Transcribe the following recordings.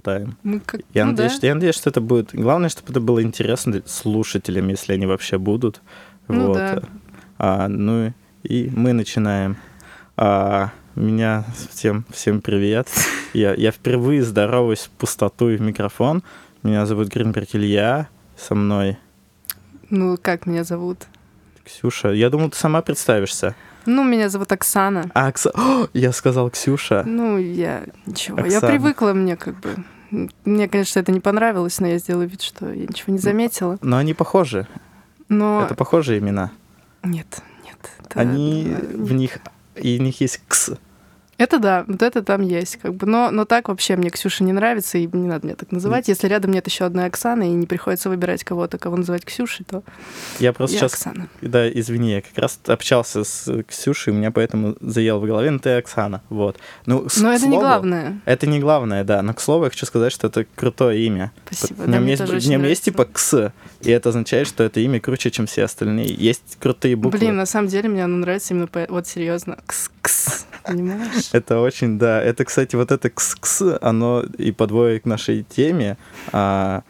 поболтаем. Мы как... Я, ну надеюсь, да. я надеюсь, что это будет... Главное, чтобы это было интересно слушателям, если они вообще будут. Ну вот. да. А, ну и мы начинаем. А, меня всем, всем привет. Я, я впервые здороваюсь в пустоту и в микрофон. Меня зовут Гринберг Илья. Со мной Ну, как меня зовут? Ксюша. Я думал, ты сама представишься. Ну, меня зовут Оксана. А, Окса- О, я сказал Ксюша. Ну, я ничего. Я Оксана. привыкла, мне как бы... Мне, конечно, это не понравилось, но я сделала вид, что я ничего не заметила. Но они похожи. Но Это похожие имена. нет, нет. это- Они в них и в них есть кс. Это да, вот это там есть, как бы. Но, но так вообще мне Ксюша не нравится, и не надо меня так называть. Если рядом нет еще одной Оксаны, и не приходится выбирать кого-то, кого называть Ксюшей, то Я просто я сейчас Оксана. Да, извини, я как раз общался с Ксюшей, у меня поэтому заел в голове, ну ты Оксана, вот. Ну, с- Но это не слову, главное. Это не главное, да, но к слову я хочу сказать, что это крутое имя. Спасибо. В да, нем мне есть, в нем есть типа кс, и это означает, что это имя круче, чем все остальные. Есть крутые буквы. Блин, на самом деле мне оно нравится именно по... Вот серьезно. Кс-кс. Понимаешь? Это очень, да. Это, кстати, вот это кс-кс, оно и подводит к нашей теме, а,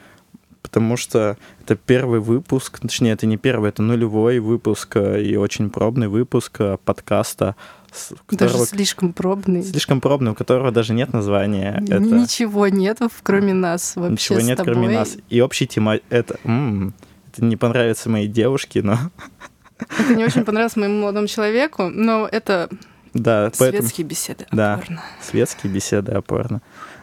потому что это первый выпуск, точнее, это не первый, это нулевой выпуск а, и очень пробный выпуск а, подкаста, у Даже которого слишком пробный. слишком пробный, у которого даже нет названия. Это Ничего нет, кроме нас вообще ничего нет, тобой. кроме нас. И общий тема это. м, это не понравится моей девушке, но Это не очень понравилось моему молодому человеку, но это да, поэтому светские беседы. Да. опорно. светские беседы опорно.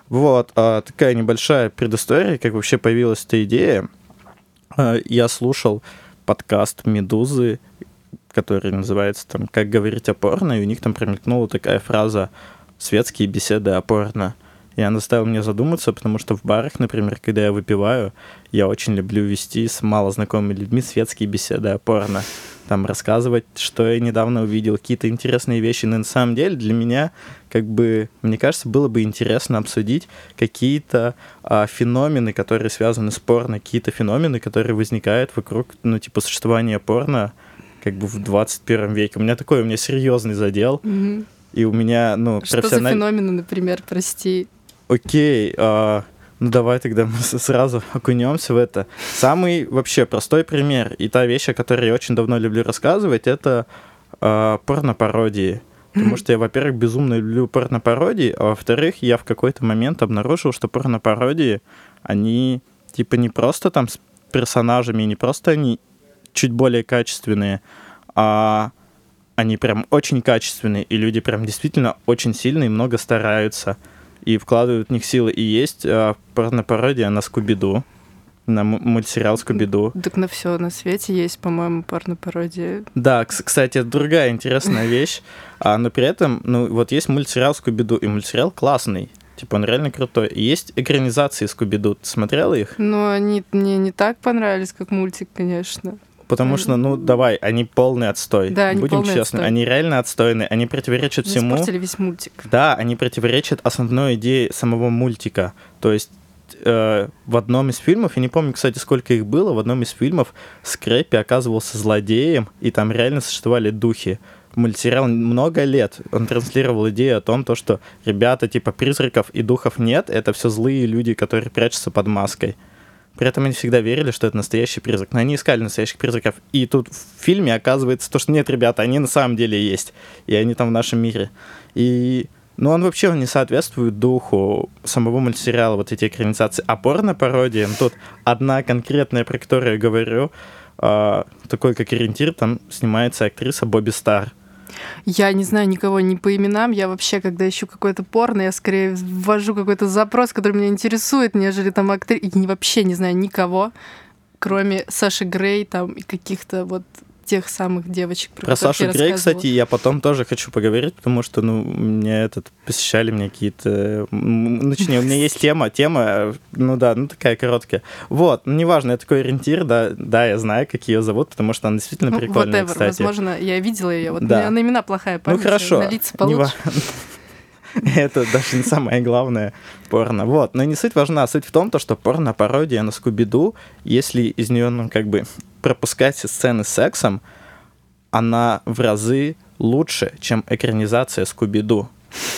Вот, а, такая небольшая предыстория, как вообще появилась эта идея. А, я слушал подкаст «Медузы», который называется там «Как говорить опорно», и у них там промелькнула такая фраза «светские беседы опорно». И она заставила меня задуматься, потому что в барах, например, когда я выпиваю, я очень люблю вести с малознакомыми людьми светские беседы опорно. Там рассказывать, что я недавно увидел, какие-то интересные вещи. Но на самом деле для меня, как бы, мне кажется, было бы интересно обсудить какие-то а, феномены, которые связаны с порно, какие-то феномены, которые возникают вокруг, ну, типа, существования порно, как бы в 21 веке. У меня такой, у меня серьезный задел, Мгм. и у меня, ну, Что за феномены, например, прости? Окей, а, ну давай тогда мы сразу окунемся в это. Самый вообще простой пример и та вещь, о которой я очень давно люблю рассказывать, это а, порнопародии. Потому что я, во-первых, безумно люблю порнопародии, а во-вторых, я в какой-то момент обнаружил, что порнопародии, они типа не просто там с персонажами, не просто они чуть более качественные, а они прям очень качественные, и люди прям действительно очень сильно и много стараются и вкладывают в них силы. И есть э, порнопародия на Скуби-Ду, на мультсериал Скуби-Ду. Так на все на свете есть, по-моему, порно-пародия. Да, кс- кстати, другая интересная вещь. А, но при этом, ну, вот есть мультсериал Скуби-Ду, и мультсериал классный. Типа, он реально крутой. И есть экранизации Скуби-Ду. Ты смотрела их? Но они мне не так понравились, как мультик, конечно. Потому что, ну, давай, они полный отстой. Да, они Будем честны. отстой. Они реально отстойные. Они противоречат Они всему. Испортили весь мультик. Да, они противоречат основной идее самого мультика. То есть э, в одном из фильмов, я не помню, кстати, сколько их было, в одном из фильмов Скрэппи оказывался злодеем, и там реально существовали духи. Мультсериал много лет, он транслировал идею о том, то, что ребята, типа призраков и духов нет, это все злые люди, которые прячутся под маской. При этом они всегда верили, что это настоящий призрак. Но они искали настоящих призраков. И тут в фильме оказывается то, что нет, ребята, они на самом деле есть. И они там в нашем мире. И ну, он вообще не соответствует духу самого мультсериала, вот эти экранизации. А порно-пародия, ну, тут одна конкретная, про которую я говорю, а, такой как ориентир, там снимается актриса Бобби Стар. Я не знаю никого ни по именам. Я вообще, когда ищу какое-то порно, я скорее ввожу какой-то запрос, который меня интересует, нежели там актри... И вообще не знаю никого, кроме Саши Грей там и каких-то вот тех самых девочек, про, Про Сашу я Грей, кстати, я потом тоже хочу поговорить, потому что, ну, мне этот, посещали мне какие-то... Ну, точнее, у меня есть тема, тема, ну да, ну такая короткая. Вот, ну, неважно, я такой ориентир, да, да, я знаю, как ее зовут, потому что она действительно Ну, прикольная, whatever, кстати. возможно, я видела ее. Вот Да. у меня на имена плохая Ну, память. хорошо. На лица получше. Это даже не самое главное порно. Вот, но не суть важна. Суть в том, то, что порно-пародия на Скуби-Ду, если из нее, ну, как бы, пропускать сцены с сексом, она в разы лучше, чем экранизация Скуби-Ду.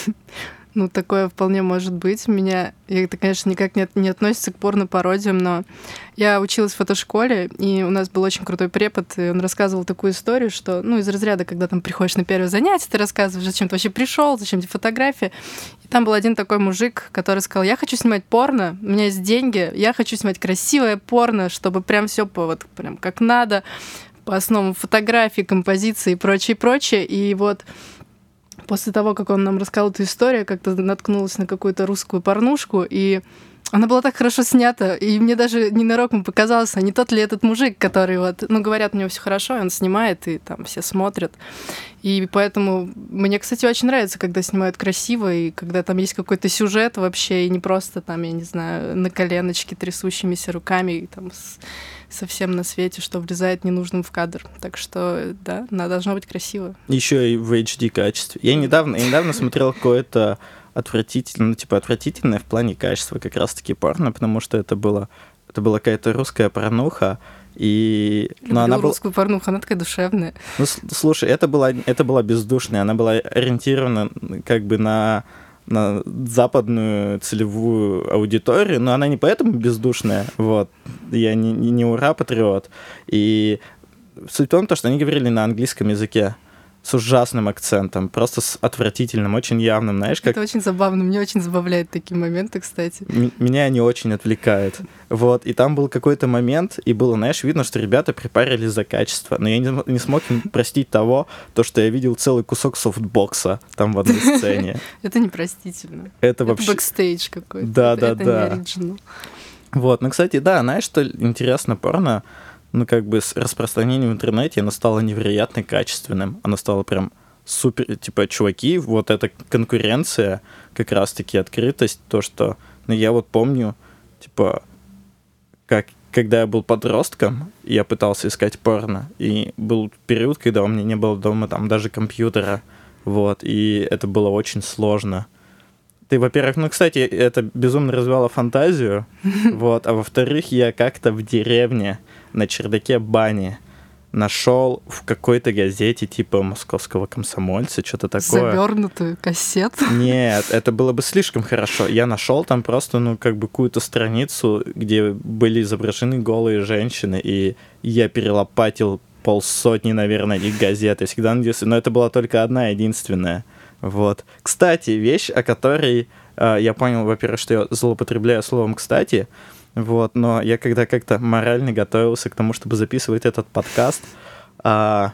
Ну, такое вполне может быть. Меня, это, конечно, никак не, не относится к порно-пародиям, но я училась в фотошколе, и у нас был очень крутой препод, и он рассказывал такую историю, что, ну, из разряда, когда там приходишь на первое занятие, ты рассказываешь, зачем ты вообще пришел, зачем тебе фотография. И там был один такой мужик, который сказал, я хочу снимать порно, у меня есть деньги, я хочу снимать красивое порно, чтобы прям все вот прям как надо, по основам фотографии, композиции и прочее, прочее. И вот после того, как он нам рассказал эту историю, как-то наткнулась на какую-то русскую порнушку, и она была так хорошо снята, и мне даже ненароком показалось, а не тот ли этот мужик, который вот, ну, говорят, у него все хорошо, и он снимает, и там все смотрят. И поэтому мне, кстати, очень нравится, когда снимают красиво, и когда там есть какой-то сюжет вообще, и не просто там, я не знаю, на коленочке трясущимися руками, и там с совсем на свете, что влезает ненужным в кадр. Так что, да, она должна быть красиво. Еще и в HD качестве. Я недавно, я недавно смотрел какое-то отвратительное, ну, типа, отвратительное в плане качества как раз-таки порно, потому что это было, это была какая-то русская порнуха, и... Люблю но она русскую была... порнуху, она такая душевная. Ну, слушай, это была, это была бездушная, она была ориентирована как бы на на западную целевую аудиторию, но она не поэтому бездушная, вот. Я не, не, не ура-патриот. И суть в том, что они говорили на английском языке с ужасным акцентом, просто с отвратительным, очень явным, знаешь, как... Это очень забавно, мне очень забавляют такие моменты, кстати. М- меня они очень отвлекают. Вот, и там был какой-то момент, и было, знаешь, видно, что ребята припарились за качество, но я не, не смог им простить того, то, что я видел целый кусок софтбокса там в одной сцене. Это непростительно. Это вообще... бэкстейдж какой-то. Да, да, да. Вот, ну, кстати, да, знаешь, что интересно, порно ну, как бы с распространением в интернете оно стало невероятно качественным. Оно стало прям супер, типа, чуваки, вот эта конкуренция, как раз-таки открытость, то, что, ну, я вот помню, типа, как, когда я был подростком, я пытался искать порно, и был период, когда у меня не было дома там даже компьютера, вот, и это было очень сложно. Ты, во-первых, ну, кстати, это безумно развивало фантазию, вот, а во-вторых, я как-то в деревне на чердаке бани нашел в какой-то газете типа московского комсомольца, что-то такое. Завернутую кассету? Нет, это было бы слишком хорошо. Я нашел там просто, ну, как бы какую-то страницу, где были изображены голые женщины, и я перелопатил полсотни, наверное, их газет. Я всегда надеялся, но это была только одна, единственная. Вот. Кстати, вещь, о которой э, я понял, во-первых, что я злоупотребляю словом «кстати», вот, но я когда как-то морально готовился к тому, чтобы записывать этот подкаст, а,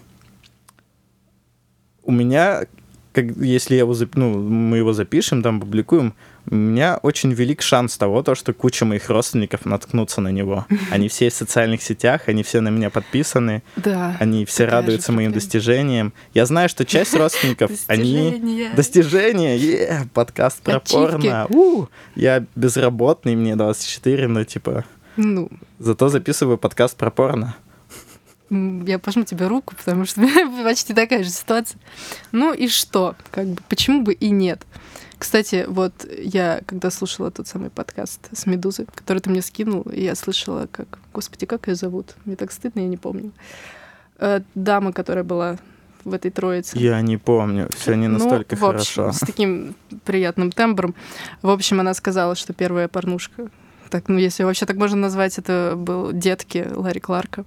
у меня, как, если я его, ну, мы его запишем, там публикуем, у меня очень велик шанс того, то, что куча моих родственников наткнутся на него. Они все в социальных сетях, они все на меня подписаны, да, они все радуются моим достижениям. Я знаю, что часть родственников, они... Достижения! Yeah, подкаст про порно. У, я безработный, мне 24, но типа... Ну. Зато записываю подкаст про порно. Я пожму тебе руку, потому что почти такая же ситуация. Ну и что? Как бы, почему бы и нет? Кстати, вот я, когда слушала тот самый подкаст с Медузы, который ты мне скинул, я слышала, как... Господи, как ее зовут? Мне так стыдно, я не помню. Э, дама, которая была в этой троице. Я не помню, все не ну, настолько ну, в общем, хорошо. С таким приятным тембром. В общем, она сказала, что первая порнушка, так, ну если вообще так можно назвать, это был детки Ларри Кларка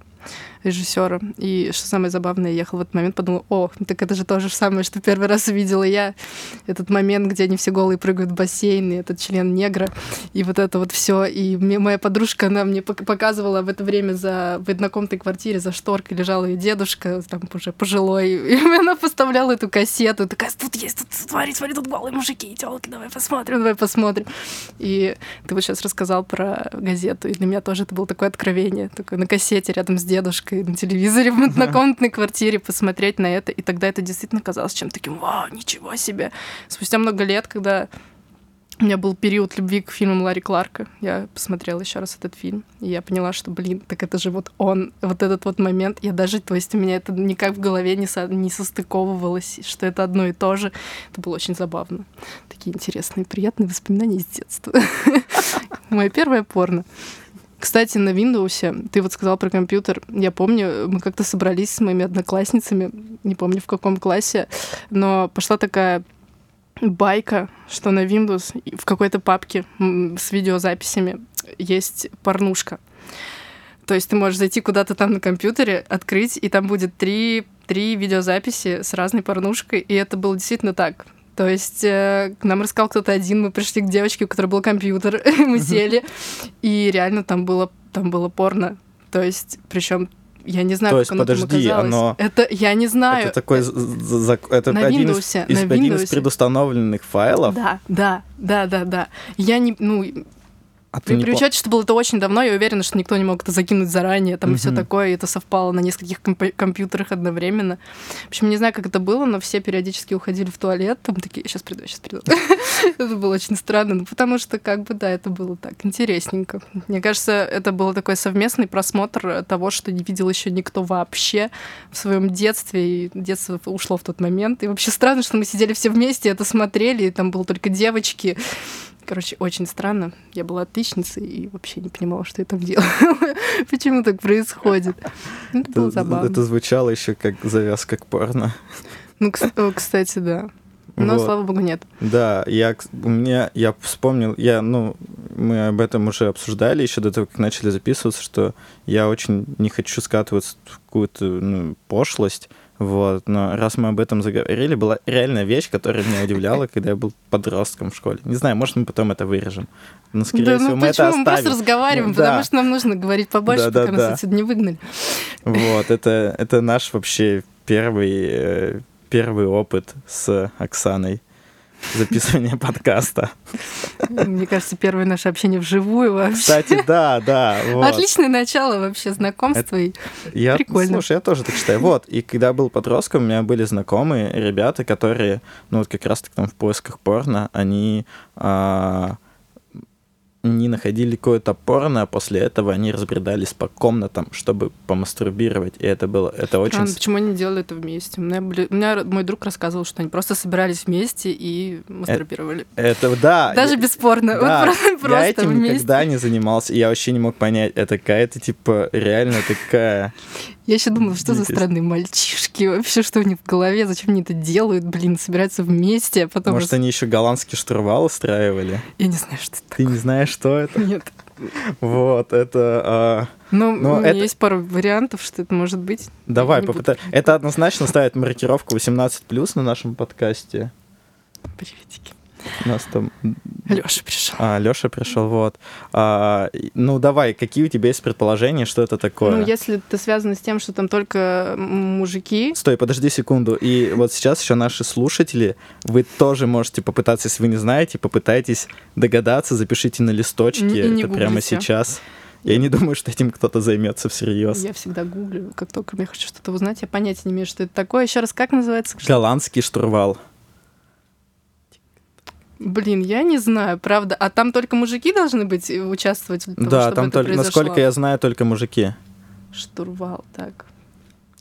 режиссера. И что самое забавное, я ехала в этот момент, подумала, о, так это же то же самое, что первый раз увидела я. Этот момент, где они все голые прыгают в бассейн, и этот член негра, и вот это вот все. И моя подружка, она мне показывала в это время за в однокомнатной квартире за шторкой лежал ее дедушка, там уже пожилой, и она поставляла эту кассету, такая, тут есть, тут, смотри, смотри, тут голые мужики и телки, давай посмотрим, давай посмотрим. И ты вот сейчас рассказал про газету, и для меня тоже это было такое откровение, такое на кассете рядом с дедушкой на телевизоре в однокомнатной квартире посмотреть на это. И тогда это действительно казалось чем-то таким, вау, ничего себе. Спустя много лет, когда у меня был период любви к фильмам Ларри Кларка. Я посмотрела еще раз этот фильм, и я поняла, что, блин, так это же вот он, вот этот вот момент. Я даже, то есть у меня это никак в голове не, со, не состыковывалось, что это одно и то же. Это было очень забавно. Такие интересные, приятные воспоминания из детства. Мое первое порно. Кстати, на Windows, ты вот сказал про компьютер. Я помню, мы как-то собрались с моими одноклассницами, не помню в каком классе, но пошла такая байка, что на Windows в какой-то папке с видеозаписями есть порнушка. То есть ты можешь зайти куда-то там на компьютере, открыть, и там будет три, три видеозаписи с разной порнушкой, и это было действительно так. То есть э, к нам рассказал кто-то один, мы пришли к девочке, у которой был компьютер, мы сели, и реально там было, там было порно. То есть, причем я не знаю, То как есть, оно там подожди, оказалось. оно- Это я не знаю. Это такой, это На один, из, Windows, из- на один из предустановленных файлов. Да, да, да, да, да. Я не, ну, А ты при, не при по- учете, что было это очень давно, я уверена, что никто не мог это закинуть заранее, там и все такое, и это совпало на нескольких компо- компьютерах одновременно. В общем, не знаю, как это было, но все периодически уходили в туалет, там такие, сейчас приду, сейчас приду. Это было очень странно, ну, потому что, как бы, да, это было так интересненько. Мне кажется, это был такой совместный просмотр того, что не видел еще никто вообще в своем детстве, и детство ушло в тот момент. И вообще странно, что мы сидели все вместе, это смотрели, и там было только девочки. Короче, очень странно. Я была отличницей и вообще не понимала, что я там делаю. Почему так происходит? Ну, Это было забавно. это звучало еще как завязка к порно. Ну, кстати, да. Но, Вот. слава богу, нет. Да, я, у меня, я вспомнил, я, ну, мы об этом уже обсуждали еще до того, как начали записываться, что я очень не хочу скатываться в какую-то ну, пошлость, вот, но раз мы об этом заговорили, была реальная вещь, которая меня удивляла, когда я был подростком в школе. Не знаю, может, мы потом это вырежем. Но, скорее да, всего, ну мы это почему? Мы просто оставим. разговариваем, Ну, потому да. что нам нужно говорить побольше, Да, да, пока нас да. отсюда не выгнали. Вот, это, это наш вообще первый, э, первый опыт с Оксаной записывания подкаста. Мне кажется, первое наше общение вживую вообще. Кстати, да, да. Вот. Отличное начало вообще знакомства. и Я, Прикольно. Слушай, я тоже так считаю. Вот, и когда я был подростком, у меня были знакомые ребята, которые, ну вот как раз-таки там в поисках порно, они а, не находили какое-то порно, а после этого они разбредались по комнатам, чтобы помастурбировать. И это было, это очень... Странно, почему они делали это вместе? У меня, были- у меня мой друг рассказывал, что они просто собирались вместе и мастурбировали. Это, да. Даже я- бесспорно. да, вот просто, я просто этим вместе. никогда не занимался, и я вообще не мог понять, это какая-то, типа, реально такая... Я еще думала, что за странные мальчишки, вообще, что у них в голове, зачем они это делают, блин, собираются вместе, а потом... Может, они еще голландский штурвал устраивали? Я не знаю, что это Ты не знаешь, что это? Нет. Вот, это... а, Ну, Но у меня это- есть пару вариантов, что это может быть. Давай, буду. попытай. Это однозначно ставит маркировку 18+, на нашем подкасте. Приветики. У нас там... Лёша пришел. А, Лёша пришел, вот. А, ну, давай, какие у тебя есть предположения, что это такое? Ну, если это связано с тем, что там только мужики, Стой, подожди секунду. И вот сейчас еще наши слушатели, вы тоже можете попытаться, если вы не знаете, попытайтесь догадаться, запишите на листочке И это прямо сейчас. Я не думаю, что этим кто-то займется всерьез. я всегда гуглю, как только я хочу что-то узнать, я понятия не имею, что это такое. Еще раз, как называется? Голландский штурвал. Блин, я не знаю, правда. А там только мужики должны быть и участвовать для того, да, там это только, произошло? насколько я знаю, только мужики. Штурвал, так.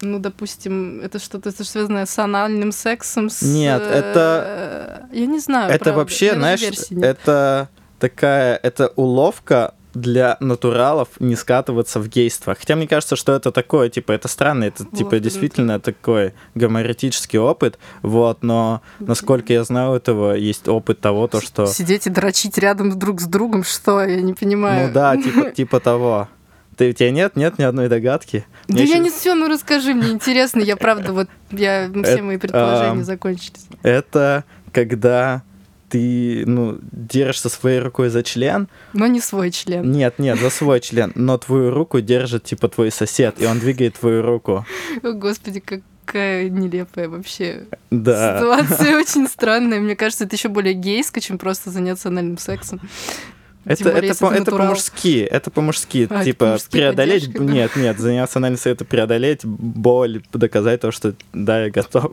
Ну, допустим, это что-то связанное с анальным сексом? С, Нет, э, это- Я не знаю, это правда. вообще, знаешь, это такая, это уловка для натуралов не скатываться в гейство. Хотя мне кажется, что это такое, типа, это странно, это, типа, круто. действительно такой гомоэротический опыт, вот, но, насколько я знаю, у этого есть опыт того, то, что... Сидеть и дрочить рядом друг с другом, что? Я не понимаю. Ну да, типа, типа того. Ты, у тебя нет, нет ни одной догадки? Да Мне я не все, ну расскажи, мне интересно. Я правда, вот, я, все Это, мои предположения ам, закончились. Это когда ты, ну, держишься своей рукой за член, Но не свой член. Нет, нет, за свой член. Но твою руку держит, типа, твой сосед, и он двигает твою руку. О, господи, какая нелепая вообще Да. ситуация. Очень странная. Мне кажется, это еще более гейско, чем просто заняться анальным сексом. Тем Это, более, это, по- это по-мужски, это по-мужски. А, типа, по-мужски преодолеть... поддержка, да? Нет, нет, заняться анализом это преодолеть боль, доказать то, что да, я готов.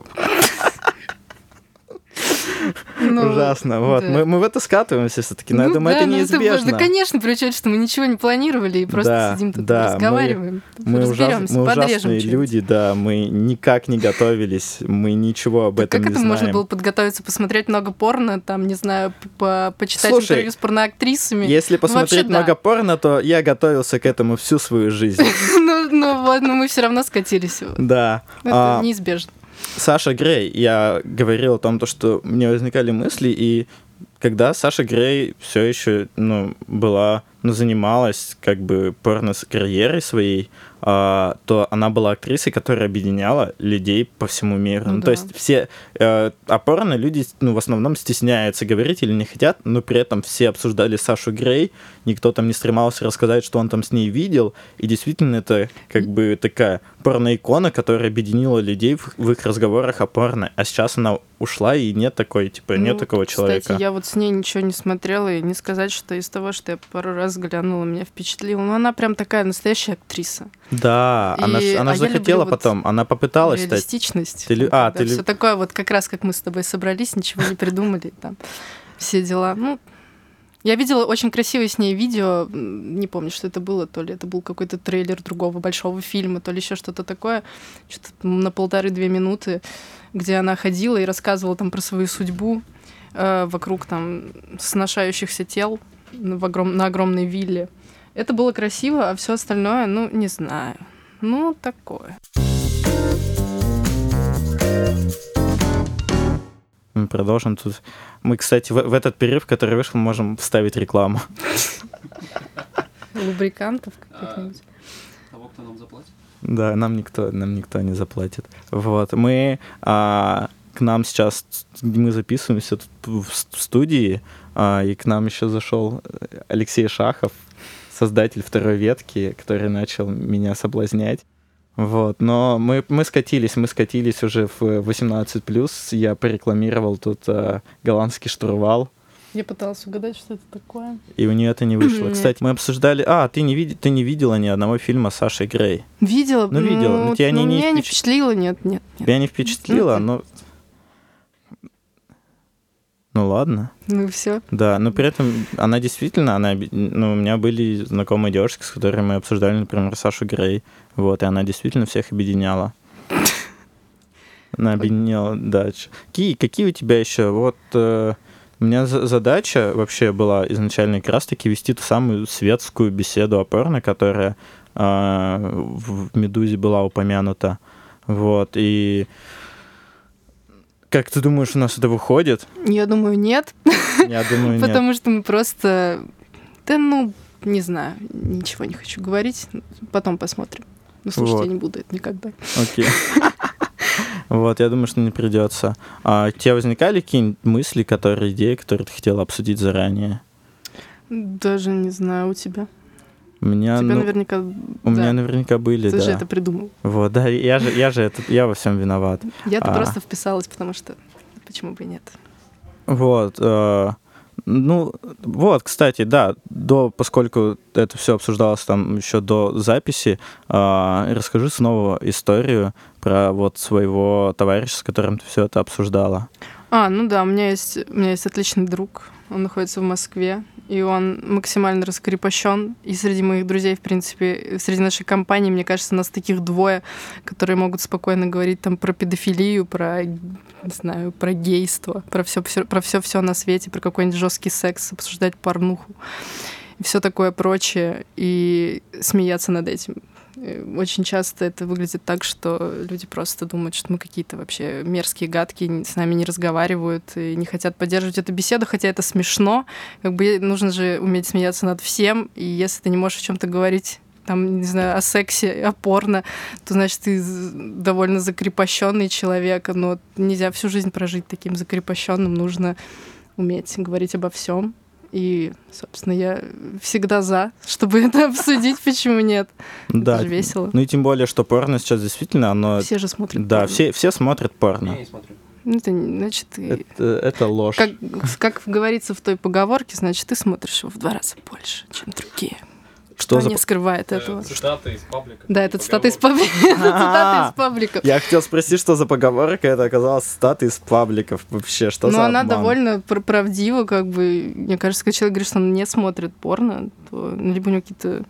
Ну, Ужасно. Вот. да. Мы, мы в это скатываемся все-таки, но я Ну думаю, да, это ну неизбежно. Да, конечно, при учете, что мы ничего не планировали и просто Да, сидим тут да, мы- разговариваем. Мы, ужас- разберемся, мы ужасные люди, да, мы никак не готовились, мы ничего об Так этом как не это можно знаем. было подготовиться, посмотреть много порно, там, не знаю, по- почитать Слушай, интервью с порноактрисами? Если посмотреть вообще да. много порно, то я готовился к этому всю свою жизнь. ну, ну вот, но мы все равно скатились. Это Да. А, неизбежно. Саша Грей, я говорил о том, то, что мне возникали мысли, и когда Саша Грей все еще ну, была, ну, занималась как бы порно-карьерой своей, то она была актрисой, которая объединяла людей по всему миру. Ну, Ну да. то есть все э, о порно люди ну, в основном стесняются говорить или не хотят, но при этом все обсуждали Сашу Грей, никто там не стремался рассказать, что он там с ней видел, и действительно это как бы такая порно-икона, которая объединила людей в, в их разговорах о порно, а сейчас она ушла, и нет такой, типа, нет Ну, такого человека. Кстати, я вот с ней ничего не смотрела, и не сказать, что из того, что я пару раз глянула, меня впечатлило. Но она прям такая настоящая актриса. Да, она, ж- И- она а же захотела вот потом, она попыталась стать. Реалистичность. Ты а, ты Все такое вот как раз, как мы с тобой собрались, ничего не придумали, там все дела. Ну, я видела очень красивое с ней видео, не помню, что это было, то ли это был какой-то трейлер другого большого фильма, то ли еще что-то такое, что-то на полторы-две минуты, где она ходила и рассказывала там про свою судьбу э, вокруг там сношающихся тел в огром- на огромной вилле. Это было красиво, а все остальное, ну, не знаю. Ну, такое. Мы продолжим тут. Мы, кстати, в, в этот перерыв, который вышел, можем вставить рекламу. Лубрикантов А, каких-нибудь. Того, кто нам заплатит? Да, нам никто, нам никто не заплатит. Вот, мы а, к нам сейчас, мы записываемся тут в студии, а, и к нам еще зашел Алексей Шахов, создатель второй ветки, который начал меня соблазнять. Вот, но мы, мы скатились, мы скатились уже в 18+, я порекламировал тут а, голландский штурвал, Я пыталась угадать, что это такое. и у нее это не вышло. Кстати, мы обсуждали... А, ты не, види... ты не видела ни одного фильма с Сашей Грей. Видела? Ну, видела. Ну, тебя они не меня не впечат- впечатлило, нет, нет, нет. Тебя не впечатлило, Мгм. но... Ну ладно. Ну все. Да, но при этом она действительно, она, ну, у меня были знакомые девушки, с которыми мы обсуждали, например, Сашу Грей, вот, и она действительно всех объединяла. Она объединяла, да. Какие, какие у тебя еще? Вот э, у меня за- задача вообще была изначально как раз-таки вести ту самую светскую беседу о порно, которая э, в в «Медузе» была упомянута. Вот, и как ты думаешь, у нас это выходит? Я думаю, нет, Я думаю, нет. потому что мы просто... Да ну, не знаю, ничего не хочу говорить. Потом посмотрим. Ну, слушайте, Вот. я не буду это никогда. Окей. Вот, я думаю, что не придется. А у тебя возникали какие-нибудь мысли, которые, идеи, которые ты хотела обсудить заранее? Даже не знаю, у тебя. У меня, тебя ну, наверняка... у меня наверняка были, Ты да. же это придумал. Вот, да, я же, я же это, я во всем виноват. Я-то А. просто вписалась, потому что... Почему бы и нет? Вот, э, ну, вот, кстати, да, до, поскольку это все обсуждалось там еще до записи, э, расскажи снова историю про вот своего товарища, с которым ты все это обсуждала. А, ну да, у меня есть, у меня есть отличный друг. Он находится в Москве, и он максимально раскрепощен. И среди моих друзей, в принципе, среди нашей компании, мне кажется, нас таких двое, которые могут спокойно говорить там про педофилию, про, не знаю, про гейство, про все, про все, все на свете, про какой-нибудь жесткий секс, обсуждать порнуху и все такое прочее, и смеяться над этим. Э, Очень часто это выглядит так, что люди просто думают, что мы какие-то вообще мерзкие, гадкие, с нами не разговаривают и не хотят поддерживать эту беседу, хотя это смешно. Как бы нужно же уметь смеяться над всем, и если ты не можешь о чем-то говорить там, не знаю, о сексе, о порно, то значит ты довольно закрепощенный человек, но нельзя всю жизнь прожить таким закрепощенным, нужно уметь говорить обо всем. И, собственно, я всегда за, чтобы это обсудить, почему нет. Да. Это же весело. Ну и тем более, что порно сейчас действительно, оно... Все же смотрят. Да, порно. все, все смотрят порно. Я не смотрю. Ну, это, не- значит. Это, это ложь. Как, как говорится в той поговорке, значит, ты смотришь его в два раза больше, чем другие. Что за... не скрывает этого. Цитата из паблика. Да, это цитата из паблика. Из. Я хотел спросить, что за поговорка, это оказалось цитата из пабликов. Вообще, что Но за Ну, она довольно пр- правдива, как бы. Мне кажется, когда человек говорит, что он не смотрит порно, то ну, либо у него какие-то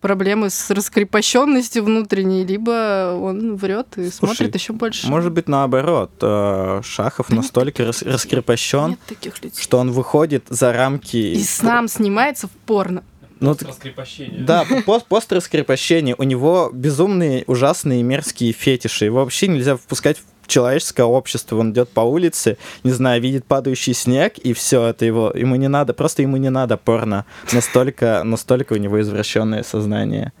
проблемы с раскрепощенностью внутренней, либо он врет и смотрит еще больше. Может быть, наоборот. э, Шахов настолько рас- раскрепощен, Нет таких людей. что он выходит за рамки... И сам снимается в порно. Ну, раскрепощение. Да, пост, пост раскрепощения. У него безумные, ужасные, мерзкие фетиши. Его вообще нельзя впускать в человеческое общество. Он идет по улице, не знаю, видит падающий снег, и все, это его. Ему не надо, просто ему не надо порно. Настолько, настолько у него извращенное сознание.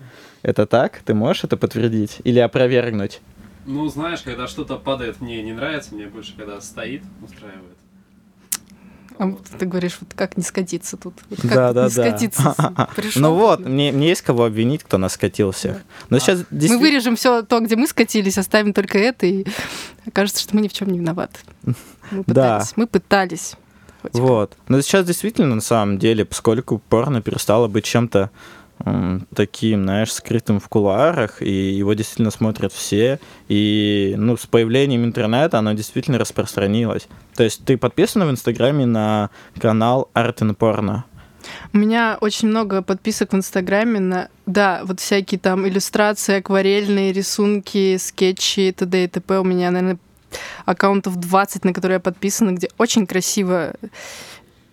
Это так? Ты можешь это подтвердить? Или опровергнуть? Ну, знаешь, когда что-то падает, мне не нравится, мне больше, когда стоит, устраивает. А ты говоришь, вот как не скатиться тут? Вот как Да, да, не да. скатиться? Пришёл Ну вот, мне, мне есть кого обвинить, кто нас скатил всех. Но сейчас Мы действительно... вырежем все то, где мы скатились, оставим только это, и окажется, что мы ни в чем не виноваты. Мы Да. пытались. Мы пытались. Вот. Но сейчас действительно, на самом деле, поскольку порно перестало быть чем-то таким, знаешь, скрытым в кулуарах, и его действительно смотрят все, и, ну, с появлением интернета оно действительно распространилось. То есть ты подписана в Инстаграме на канал Art and Porno? У меня очень много подписок в Инстаграме на, да, вот всякие там иллюстрации, акварельные рисунки, скетчи, т.д. и т.п. У меня, наверное, аккаунтов 20, на которые я подписана, где очень красиво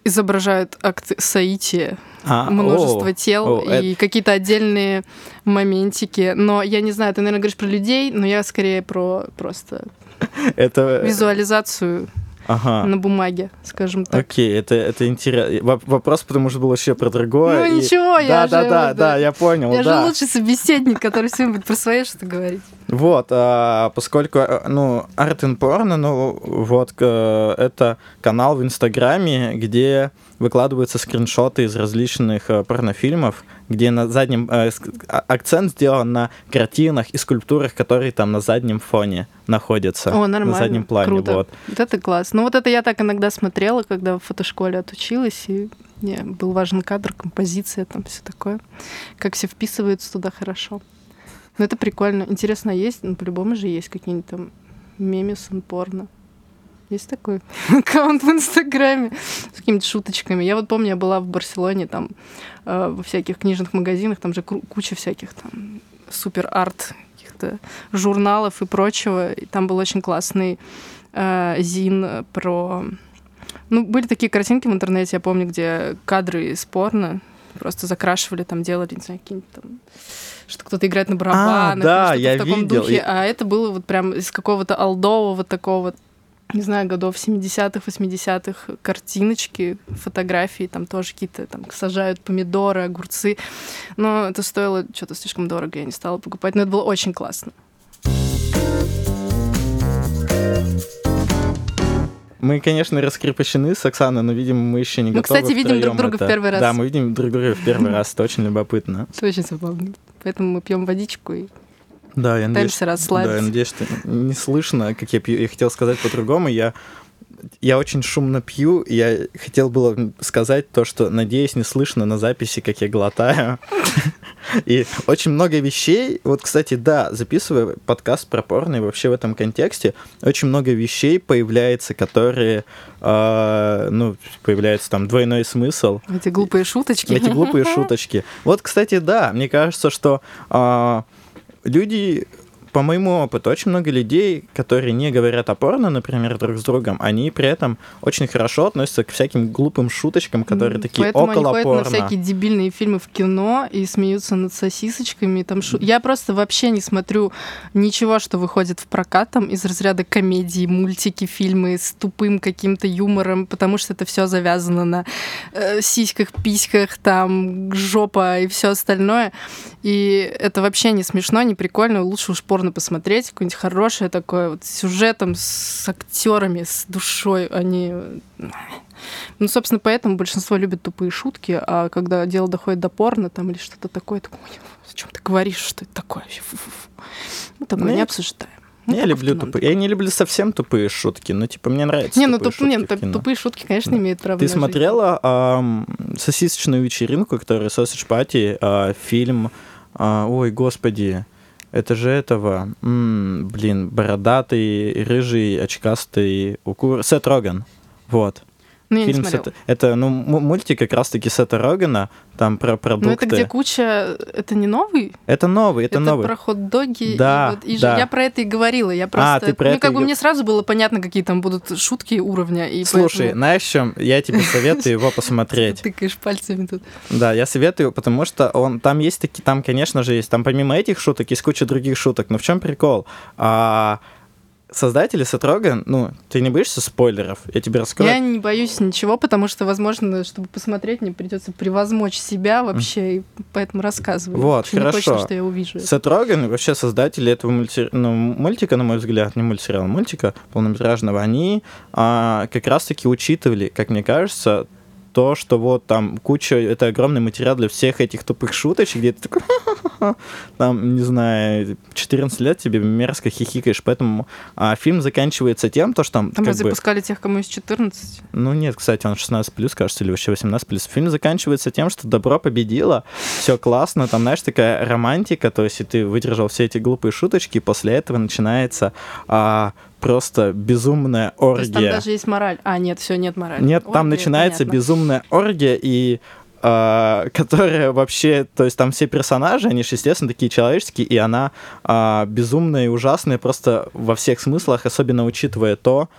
изображают акты соития, А, множество о, тел о, и какие-то отдельные моментики. Но я не знаю, ты, наверное, говоришь про людей, но я скорее про просто это... визуализацию Ага. на бумаге, скажем так. Окей, это, это интересно. Вопрос, потому что был вообще про другое. Ну и- ничего, я да, же да, да, вот, да, я понял, Я да. же лучший собеседник, который всем будет про свое что говорить. Вот, а, поскольку, а, ну, Art and Porno, ну, вот, э, это канал в Инстаграме, где выкладываются скриншоты из различных э, порнофильмов, где на заднем э, а- акцент сделан на картинах и скульптурах, которые там на заднем фоне находятся. О, нормально. На заднем плане, Круто. вот. Вот это класс. Ну вот это я так иногда смотрела, когда в фотошколе отучилась, и мне был важен кадр, композиция, там все такое. Как все вписываются туда хорошо. Ну это прикольно. Интересно, а есть? Ну по-любому же есть какие-нибудь там мемес порно. Есть такой аккаунт в Инстаграме с какими-то шуточками. Я вот помню, я была в Барселоне, там э, во всяких книжных магазинах, там же куча всяких там супер-арт каких-то журналов и прочего. И там был очень классный э, зин про... Ну, были такие картинки в интернете, я помню, где кадры из порно просто закрашивали, там делали, не знаю, какие-нибудь там что кто-то играет на барабанах, А, да, что-то я в таком видел. духе. А это было вот прям из какого-то алдового такого, не знаю, годов 70-х, 80-х картиночки, фотографии, там тоже какие-то там сажают помидоры, огурцы. Но это стоило что-то слишком дорого, я не стала покупать. Но это было очень классно. Мы, конечно, раскрепощены с Оксаной, но, видимо, мы еще не Мы, готовы кстати, видим друг друга в это- первый раз. Да, мы видим друг друга в первый раз, это очень любопытно. Это очень забавно. Поэтому мы пьем водичку и Да, я надеюсь, пытаемся Да, я расслабиться. надеюсь, что не слышно, как я пью. Я хотел сказать по-другому. Я, я очень шумно пью. Я хотел было сказать то, что, надеюсь, не слышно на записи, как я глотаю. И очень много вещей. Вот, кстати, да, записывая подкаст про порно и вообще в этом контексте, очень много вещей появляется, которые, э, ну, появляется там двойной смысл. Эти глупые шуточки. Эти глупые шуточки. Вот, кстати, да, мне кажется, что а, люди, по моему опыту, очень много людей, которые не говорят о порно, например, друг с другом, они при этом очень хорошо относятся к всяким глупым шуточкам, которые М, такие Поэтому они около ходят порно. на всякие дебильные фильмы в кино и смеются над сосисочками. и Там шу- Я просто вообще не смотрю ничего, что выходит в прокат там из разряда комедии, мультики, фильмы с тупым каким-то юмором, потому что это все завязано на э, сиськах, письках, там жопа и все остальное. И это вообще не смешно, не прикольно. Лучше уж порно посмотреть, какое-нибудь хорошее такое, вот с сюжетом, с актерами, с душой. Они ну, собственно, поэтому большинство любит тупые шутки, а когда дело доходит до порно там или что-то такое, такое, «Ой, о чем ты говоришь, что это такое вообще? Фу-фу-фу». Мы такое Ну, не обсуждаем. Ну, Я люблю тупые. Я не люблю совсем тупые шутки, но типа мне нравится. Не, ну тупые туп- не, шутки кино. тупые шутки, конечно, Да. имеют право Ты смотрела ам, сосисочную вечеринку, которая Sausage Party, а, фильм, а, ой, господи, это же этого, м, блин, бородатый, рыжий, очкастый, укур, Сет Роган, вот. Ну, я не фильм смотрела. Сета- это ну мультик как раз-таки Сета Рогана, там про продукты. Ну, это где куча... Это не новый? Это новый, это, новый. про хот-доги. Да, и вот, и же- да. А, Я про это и говорила. Я просто... ты про ну, это как и бы мне сразу было понятно, какие там будут шутки уровня. И Слушай, поэтому знаешь, чем? Я тебе советую его ты посмотреть. тыкаешь пальцами тут. Да, я советую, потому что он там есть такие, там, конечно же, есть, там помимо этих шуток есть куча других шуток. Но в чем прикол? А, создатели Сетроган, ну, ты не боишься спойлеров? Я тебе раскрою. Я не боюсь ничего, потому что, возможно, чтобы посмотреть, мне придется превозмочь себя вообще, и поэтому рассказываю. Вот, Еще не точно, хорошо. что я увижу. Сет Роген, вообще создатели этого мульти... ну, мультика, на мой взгляд, не мультсериала, мультика полнометражного, они а, как раз-таки учитывали, как мне кажется, то, что вот там куча, это огромный материал для всех этих тупых шуточек, где ты такой, там, не знаю, 14 лет тебе мерзко хихикаешь, поэтому а, фильм заканчивается тем, то, что там, Там разве бы, тех, кому из 14? ну нет, кстати, он 16 плюс, кажется, или вообще 18 плюс. Фильм заканчивается тем, что добро победило, все классно, там, знаешь, такая романтика, то есть и ты выдержал все эти глупые шуточки, и после этого начинается а, просто безумная То есть там оргия. даже есть мораль. А, нет, все, нет морали. Нет, Ой, там начинается понятно. безумная оргия, и а, которая вообще, то есть там все персонажи, они же, естественно, такие человеческие, и она а, безумная и ужасная просто во всех смыслах, особенно учитывая то,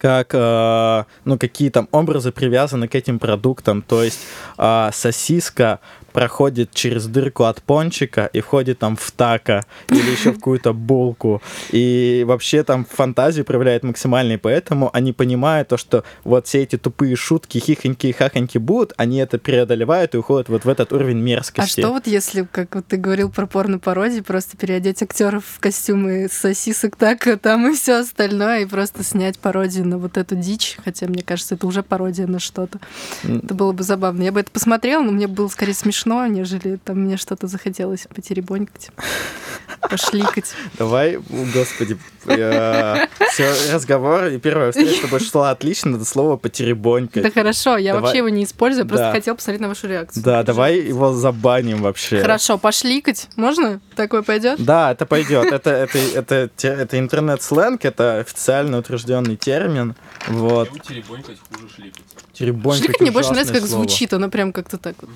как, а, ну, какие там образы привязаны к этим продуктам. То есть а, сосиска проходит через дырку от пончика и входит там в тако или еще в какую-то булку. И вообще там фантазию проявляет максимально, поэтому они понимают то, что вот все эти тупые шутки, хихоньки и хахоньки будут, они это преодолевают и уходят вот в этот уровень А мерзкости. что вот если, как вот ты говорил про порно-пародии, просто переодеть актеров в костюмы сосисок так, а там и все остальное, и просто снять пародию на вот эту дичь, хотя мне кажется, это уже пародия на что-то. Это было бы забавно. Я бы это посмотрела, но мне было скорее смешно, нежели там мне что-то захотелось потеребонькать, пошликать. Давай, господи, все, разговор и первая встреча с тобой шла отлично, это слово потеребонькать. Да хорошо, я вообще его не использую, просто Да. хотела посмотреть на вашу реакцию. Да, давай его забаним вообще. Хорошо, пошликать. Можно? Такое пойдет? Да, это пойдет. Это, это, это, это интернет-сленг, это официально утвержденный термин. Вот. Почему теребонькать хуже шликать? Теребонькать Шликать мне больше нравится, как слово. звучит. Оно прям как-то так вот.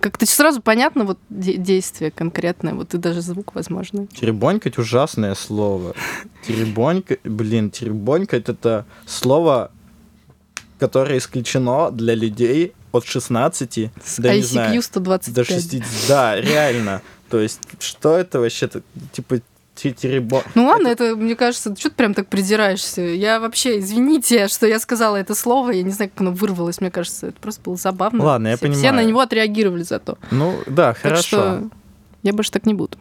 Как-то сразу понятно вот де- действие конкретное, вот и даже звук, возможно. Теребонькать ужасное слово. Теребонькать, блин, теребонькать это слово, которое исключено для людей от 16 до, не знаю, ICQ 125. до 60. Да, реально. То есть, что это вообще? Типа, те- теребон... Ну ладно, это, мне кажется, что ты прям так придираешься? Я вообще, извините, что я сказала это слово, я не знаю, как оно вырвалось, мне кажется, это просто было забавно. Ладно, я все, Все понимаю. на него отреагировали зато. Ну, да, Так хорошо. что я больше так не буду.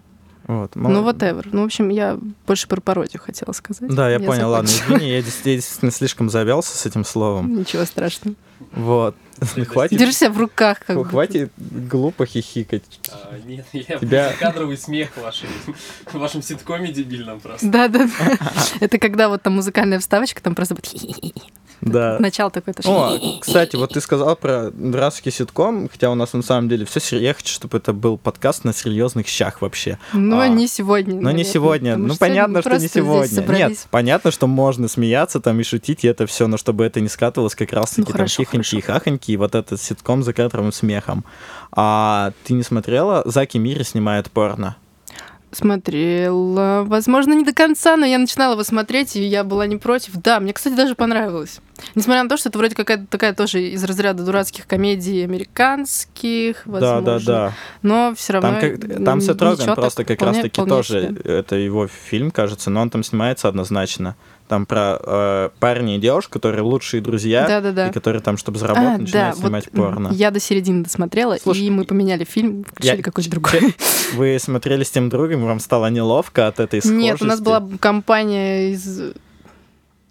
Вот, Ну, мол- whatever. Ну, в общем, я больше про пародию хотела сказать. Да, я, понял, ладно, закончила. извини, я я действительно слишком завялся с этим словом. Ничего страшного. Вот. Ну, Хватит, Держи себя в руках, как будто. хватит глупо хихикать. А, нет, я Тебя- кадровый смех вашей, в вашем ситкоме дебильном просто. Да, да, да. Это когда вот там музыкальная вставочка, там просто будет. Да. Начало такое тоже. О, кстати, вот ты сказал про дурацкий ситком, хотя у нас на самом деле все Я хочу, чтобы это был подкаст на серьезных щах вообще. Но А, не сегодня. Но не наверное, сегодня. потому Ну, сегодня понятно, что не сегодня. Нет, понятно, что можно смеяться там и шутить, и это все, но чтобы это не скатывалось как раз-таки Ну, там хорошо, хихоньки и хахоньки, и вот этот ситком за кадровым смехом. А ты не смотрела? Заки Мири снимает порно. Смотрела. Возможно, не до конца, но я начинала его смотреть, и я была не против. Да, мне, кстати, даже понравилось. Несмотря на то, что это вроде какая-то такая тоже из разряда дурацких комедий американских, возможно. Да, да, да. Но все равно. Там, как, там Сет Роген просто как раз-таки тоже, это его фильм, кажется, но он там снимается однозначно. Там про э, парня и девушку, которые лучшие друзья, Да-да-да. и которые там, чтобы заработать, А, начинают да, снимать вот порно. Я до середины досмотрела, Слушай, и мы поменяли фильм, включили Я- какой-то другой. Вы смотрели с тем другом, вам стало неловко от этой схожести? Нет, у нас была компания из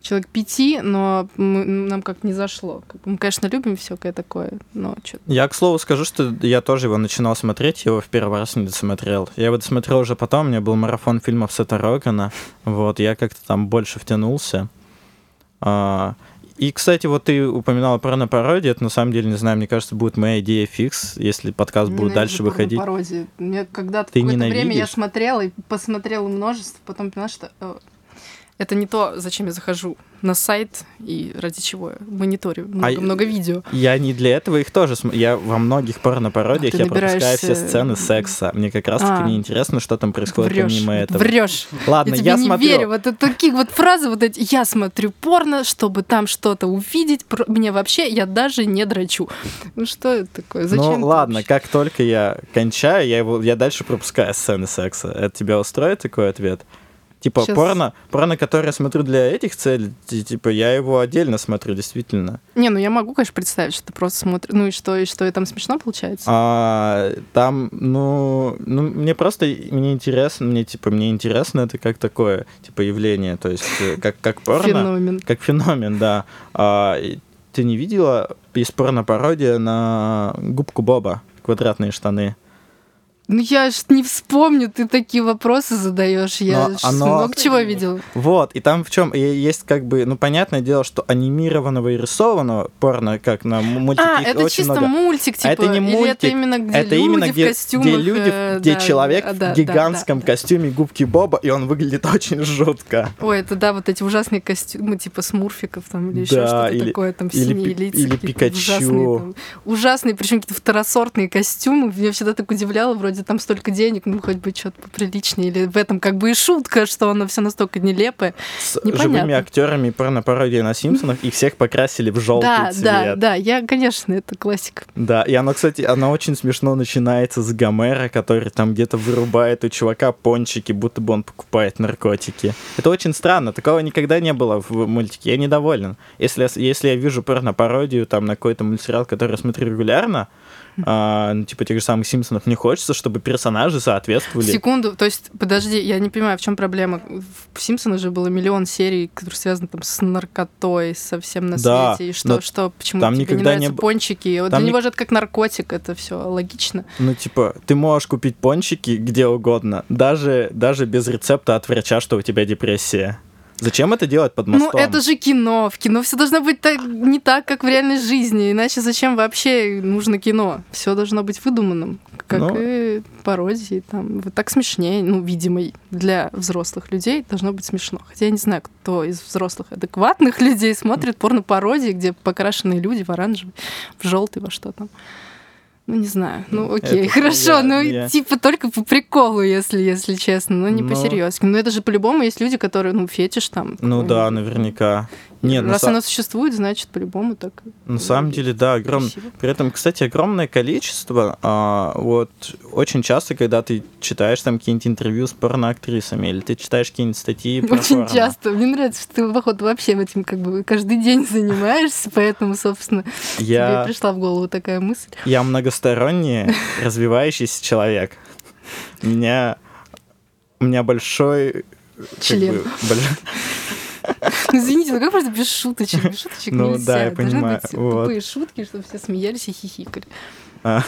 человек пяти, но мы- нам как не зашло. Мы, конечно, любим всякое такое, но что Я, к слову, скажу, что я тоже его начинал смотреть, я его в первый раз не досмотрел. Я его досмотрел уже потом, у меня был марафон фильмов Сета Рогана, вот, я как-то там больше втянулся. А, и, кстати, вот ты упоминала про пародию, это на самом деле, не знаю, мне кажется, будет моя идея фикс, если подкаст будет дальше выходить. Пародии. Мне когда-то Ты какое-то время я смотрела и посмотрела множество, потом поняла, что э, Это не то, зачем я захожу на сайт и ради чего я мониторю А много-много видео. Я не для этого их тоже смотрю. Я во многих порно-пародиях А, я пропускаю все набираешься- сцены секса. Мне как раз таки А. не интересно, что там происходит Врешь, помимо этого. врешь. Ладно, я я, не смотрю. верю. Вот это такие вот фразы, вот эти. Я смотрю порно, чтобы там что-то увидеть. Про- Мне вообще, я даже не драчу. Ну что это такое? Зачем? ну ладно, вообще? как только я кончаю, я его, я дальше пропускаю сцены секса. Это тебя устроит такой ответ? Типа Щас. порно, порно, которое я смотрю для этих целей, ти- типа я его отдельно смотрю, действительно. Не, ну я могу, конечно, представить, что ты просто смотришь. Ну и что, и что, и там смешно получается? А, там, ну, ну, мне просто, мне интересно, мне, типа, мне интересно это как такое, типа, явление, то есть, э, как, как порно, Феномен. как феномен, да. А, ты не видела, есть порно-пародия на губку Боба, квадратные штаны? Ну я ж не вспомню, ты такие вопросы задаешь. Я ж оно- много чего видела. Вот, и там в чем есть как бы, ну, понятное дело, что анимированного и рисованного порно, как на мультике, А, это очень чисто много. мультик, типа. А это не или мультик, это именно где Это люди именно в где, костюмах. где люди, э, где да, человек да, в гигантском да, да. костюме губки Боба, и он выглядит очень жутко. Ой, это да, вот эти ужасные костюмы, типа смурфиков там или еще Да, что-то или- такое, там или синие пи- лица. или Пикачу. Ужасные, там. ужасные причем какие-то второсортные костюмы. Меня всегда так удивляло, вроде там столько денег, ну хоть бы что-то поприличнее. Или в этом как бы и шутка, что оно все настолько нелепое. С Непонятно. живыми актерами порно-пародии на Симпсонах, их всех покрасили в желтый да, цвет. да, да, я, конечно, это классика. Да, и оно, кстати, оно очень смешно начинается с Гомера, который там где-то вырубает у чувака пончики, будто бы он покупает наркотики. Это очень странно, такого никогда не было в мультике, я недоволен. Если, если я вижу порно-пародию там на какой-то мультсериал, который я смотрю регулярно, а, ну, типа тех же самых Симпсонов, мне хочется, чтобы персонажи соответствовали. Секунду, то есть, подожди, я не понимаю, в чем проблема. В Симпсонах же было миллион серий, которые связаны там с наркотой, со всем на Да, свете. И что, что, почему там тебе никогда не не нравятся б- пончики? Вот там Для ни- него же это как наркотик, это все логично. Ну, типа, ты можешь купить пончики где угодно, даже, даже без рецепта от врача, что у тебя депрессия. Зачем это делать под мостом? Ну, это же кино. В кино все должно быть так, не так, как в реальной жизни. Иначе зачем вообще нужно кино? Все должно быть выдуманным. Как Ну. и пародии. Там. Вот так смешнее. Ну, видимо, для взрослых людей должно быть смешно. Хотя я не знаю, кто из взрослых адекватных людей смотрит порно-пародии, где покрашенные люди в оранжевый, в желтый, во что там. Ну, не знаю. Ну, окей, Это хорошо. я- ну, я- типа, только по приколу, если, если честно. Но не Ну. по-серьезки. Но это же по-любому есть люди, которые, ну, фетиш там. Ну да, наверняка. Нет, на, Раз са- оно существует, значит, по-любому так. на самом деле, да, огром... красиво. При этом, кстати, огромное количество, а, вот, очень часто, когда ты читаешь там какие-нибудь интервью с порноактрисами, или ты читаешь какие-нибудь статьи про Очень порно, часто. Мне нравится, что ты, походу, вообще этим как бы каждый день занимаешься, поэтому, собственно, тебе я, пришла в голову такая мысль. я многосторонний развивающийся человек. У меня, у меня большой... как Член. бы, больш- Ну, извините, ну как просто без шуточек? Без шуточек Ну нельзя. да, я Должны понимаю, быть вот. тупые шутки, чтобы все смеялись и хихикали. А.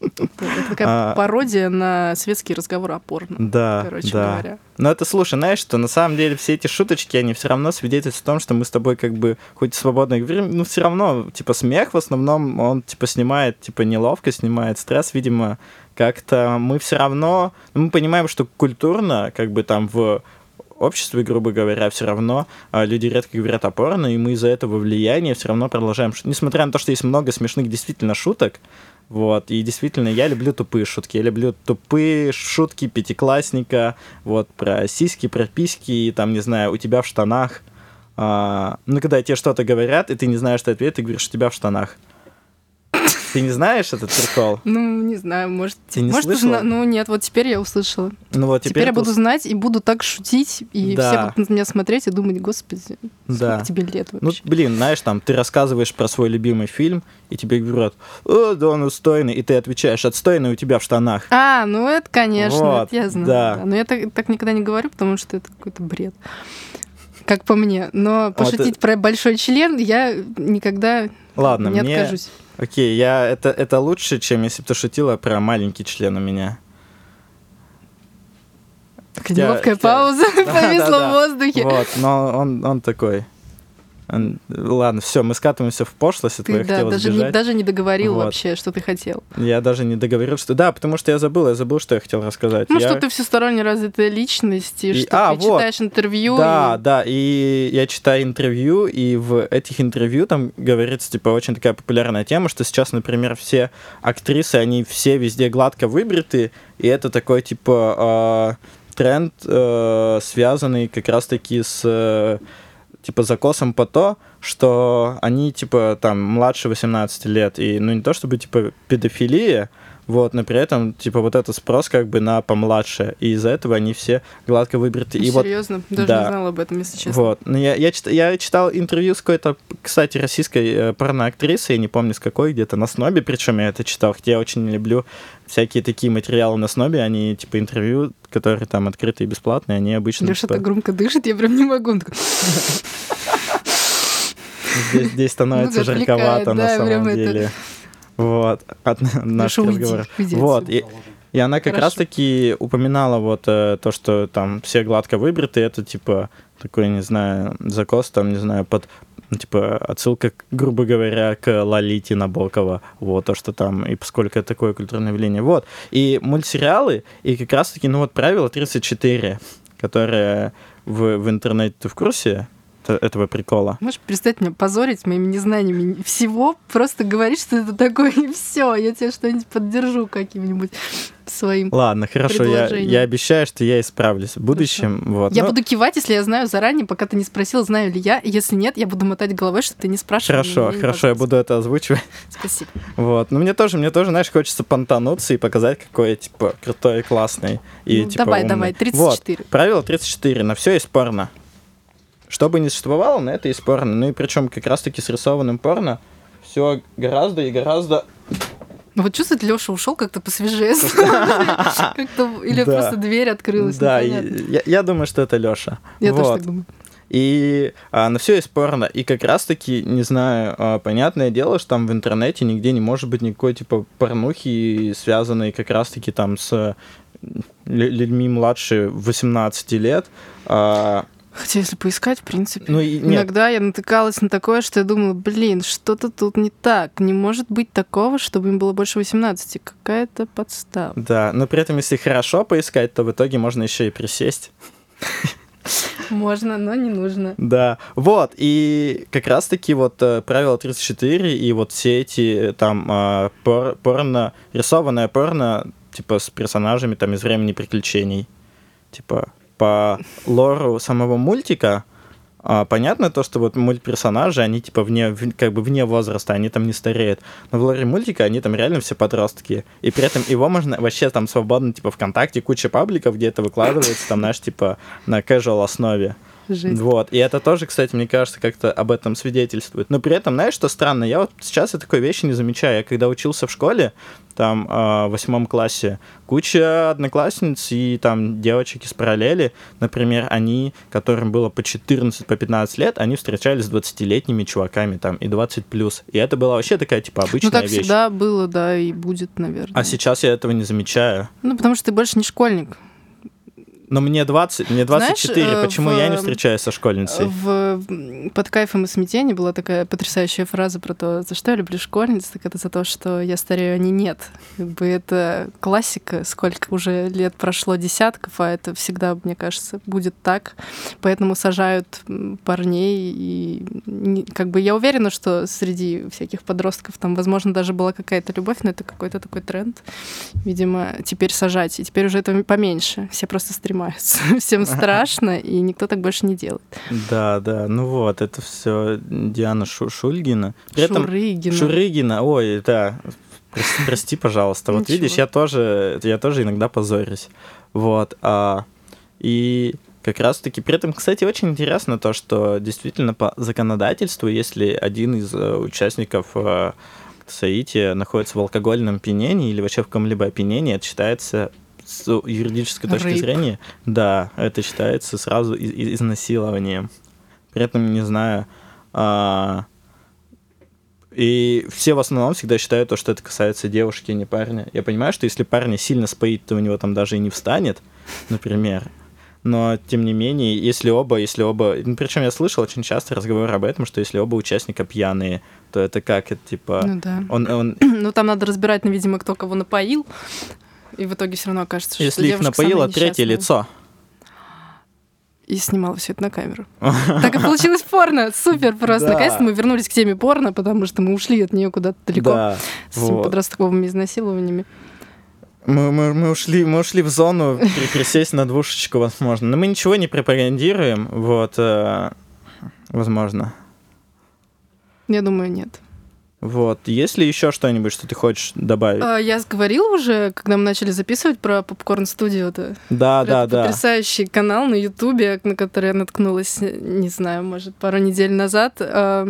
Это такая А. пародия на светский разговор о порно, Да, короче да. говоря. Но это, слушай, знаешь, что на самом деле все эти шуточки, они все равно свидетельствуют о том, что мы с тобой как бы, хоть и свободно говорим, ну все равно, типа, смех в основном, он, типа, снимает, типа, неловкость, снимает стресс, видимо, как-то мы все равно, мы понимаем, что культурно, как бы там в обществе, грубо говоря, все равно а, люди редко говорят о порно, и мы из-за этого влияния все равно продолжаем. Несмотря на то, что есть много смешных действительно шуток, вот, и действительно, я люблю тупые шутки. Я люблю тупые шутки пятиклассника, вот, про сиськи, про письки, и там, не знаю, у тебя в штанах. А, ну, когда тебе что-то говорят, и ты не знаешь, что ответить, ты говоришь, у тебя в штанах. Ты не знаешь этот прикол? Ну, не знаю, может... Ты не может, слышала? Ну, нет, вот теперь я услышала. Ну вот Теперь, теперь, я буду знать и буду так шутить, и Да. все будут на меня смотреть и думать, господи, Да. сколько тебе лет Ну, вообще. блин, знаешь, там, ты рассказываешь про свой любимый фильм, и тебе говорят, о, да он отстойный, и ты отвечаешь, отстойный у тебя в штанах. А, ну это, конечно, Вот, это я знаю. да. да. Но я так, так никогда не говорю, потому что это какой-то бред. Как по мне. Но пошутить про большой член я никогда Ладно, не мне... откажусь. Окей, я... Это, это лучше, чем если бы ты шутила про маленький член у меня. Такая неловкая хотя- пауза Да, повисла да, да. в воздухе. Вот, но он, он такой. Ладно, все, мы скатываемся в пошлость, этого Ты я да, хотел даже, не, избежать. даже не договорил Вот. вообще, что ты хотел. Я даже не договорил, что... Да, потому что я забыл, я забыл, что я хотел рассказать. Ну, Я- что ты всесторонне развитая личность, и, И- что а, ты вот. читаешь интервью. Да, и- да, и я читаю интервью, и в этих интервью там говорится, типа, очень такая популярная тема, что сейчас, например, все актрисы, они все везде гладко выбриты, и это такой, типа, э, тренд, э, связанный как раз-таки с, э, типа, закосом по то, что они, типа, там, младше 18 лет, и, ну, не то чтобы, типа, педофилия, вот, но при этом, типа, вот этот спрос как бы на помладше, и из-за этого они все гладко выбриты. И вот Серьезно? Даже да. не знала об этом, если честно. вот. Ну, я, я, чит- я читал интервью с какой-то, кстати, российской э, порноактрисой, я не помню с какой, где-то на Снобе, причем я это читал, хотя я очень люблю всякие такие материалы на Снобе, они типа интервью, которые там открытые и бесплатные, они обычно... Леша типа, так громко дышит, я прям не могу. Он такой, здесь, здесь становится Ну, жарковато на да, прям самом это- деле. Вот, от наших разговоров. Вот, и, и она как раз-таки упоминала вот э, то, что там все гладко выбриты, это типа такой, не знаю, закос, там, не знаю, под ну, типа отсылка, грубо говоря, к Лолите Набокова, вот, то, что там, и поскольку это такое культурное явление, вот. И мультсериалы, и как раз-таки, ну вот правило 34, которое в, в интернете, в курсе этого прикола? Можешь перестать меня позорить моими незнаниями всего? Просто говори, что это такое, и все. Я тебе что-нибудь поддержу каким-нибудь своим. Ладно, хорошо, я, я обещаю, что я исправлюсь в будущем. Вот. Я Ну, буду кивать, если я знаю заранее, пока ты не спросил, знаю ли я. Если нет, я буду мотать головой, что ты не спрашивал. Хорошо, хорошо, я буду это озвучивать. Спасибо. Вот. Ну, мне тоже, мне тоже, знаешь, хочется понтануться и показать, какой я, типа, крутой классный. И, Ну, типа, давай, умный. давай, Вот. 34. Правило 34. На все есть порно. Что бы ни существовало, на это есть порно. Ну и причем как раз-таки с рисованным порно все гораздо и гораздо... Ну вот чувствует, Леша ушел как-то посвежее. Как-то Или просто дверь открылась. Да, я, думаю, что это Леша. Я тоже так думаю. И а, на все есть порно. И как раз-таки, не знаю, а, понятное дело, что там в интернете нигде не может быть никакой типа порнухи, связанной как раз-таки там с э, лю- людьми младше 18 лет. А, Хотя, если поискать, в принципе. ну и нет, Иногда я натыкалась на такое, что я думала, блин, что-то тут не так. Не может быть такого, чтобы им было больше 18. Какая-то подстава. да, но при этом, если хорошо поискать, то в итоге можно еще и присесть. Можно, но не нужно. Да, вот, и как раз-таки вот э, правило 34 и вот все эти э, там а, пор- порно, рисованное порно, типа с персонажами там из времени приключений. Типа по лору самого мультика, а, понятно то, что вот мультперсонажи, они типа вне, в- как бы вне возраста, они там не стареют. Но в лоре мультика они там реально все подростки. И при этом его можно вообще там свободно, типа ВКонтакте, куча пабликов, где это выкладывается, там, знаешь, типа на casual основе. Жесть. Вот, и это тоже, кстати, мне кажется, как-то об этом свидетельствует. Но при этом, знаешь, что странно? Я вот сейчас я такой вещи не замечаю. Я когда учился в школе, там, а, в восьмом классе, куча одноклассниц и там девочек из параллели, например, они, которым было по 14, по 15 лет, они встречались с 20-летними чуваками там и 20 плюс. И это была вообще такая, типа, обычная Ну, так вещь. всегда было, да, и будет, наверное. А сейчас я этого не замечаю. Ну, потому что ты больше не школьник. Но мне 20, мне 24, Знаешь, э, почему в- я не встречаюсь со школьницей? В в «Под кайфом и смятением» была такая потрясающая фраза про то, за что я люблю школьниц, так это за то, что я старею, а они нет. Как бы это классика, сколько уже лет прошло десятков, а это всегда, мне кажется, будет так. Поэтому сажают парней, и как бы я уверена, что среди всяких подростков там, возможно, даже была какая-то любовь, но это какой-то такой тренд. Видимо, теперь сажать, и теперь уже этого поменьше. Все просто стремаются. Всем страшно, и никто так больше не делает. Да, да, ну вот, это все Диана Шу- Шульгина. При этом Шурыгина. Шурыгина, ой, да, прости, прости, пожалуйста. Вот Ничего. видишь, я тоже, я тоже иногда позорюсь. Вот, а, и как раз-таки, при этом, кстати, очень интересно то, что действительно по законодательству, если один из э, участников э, соития находится в алкогольном опьянении или вообще в каком-либо опьянении, это считается с юридической точки Рейп. зрения, да, это считается сразу и- и- изнасилованием. При этом, не знаю, а, и все в основном всегда считают то, что это касается девушки, а не парня. Я понимаю, что если парня сильно споит, то у него там даже и не встанет, например. но тем не менее, если оба, если оба, ну, причем я слышал очень часто разговоры об этом, что если оба участника пьяные, то это как, это типа, Ну да. он, он, Ну там надо разбирать, ну, видимо, кто кого напоил. И в итоге все равно окажется, что если их напоило третье лицо. И снимала все это на камеру. Так и получилось порно. Супер просто. Да. Наконец-то мы вернулись к теме порно, потому что мы ушли от нее куда-то далеко Да, с вот. подростковыми изнасилованиями. Мы, мы, мы, ушли, мы ушли в зону при- присесть на двушечку, возможно. Но мы ничего не пропагандируем, вот, э, возможно. Я думаю, нет. Вот. Есть ли еще что-нибудь, что ты хочешь добавить? А, Я говорила уже, когда мы начали записывать про попкорн студию, это да, про да, да. потрясающий канал на Ютубе, на который я наткнулась, не знаю, может, пару недель назад. А,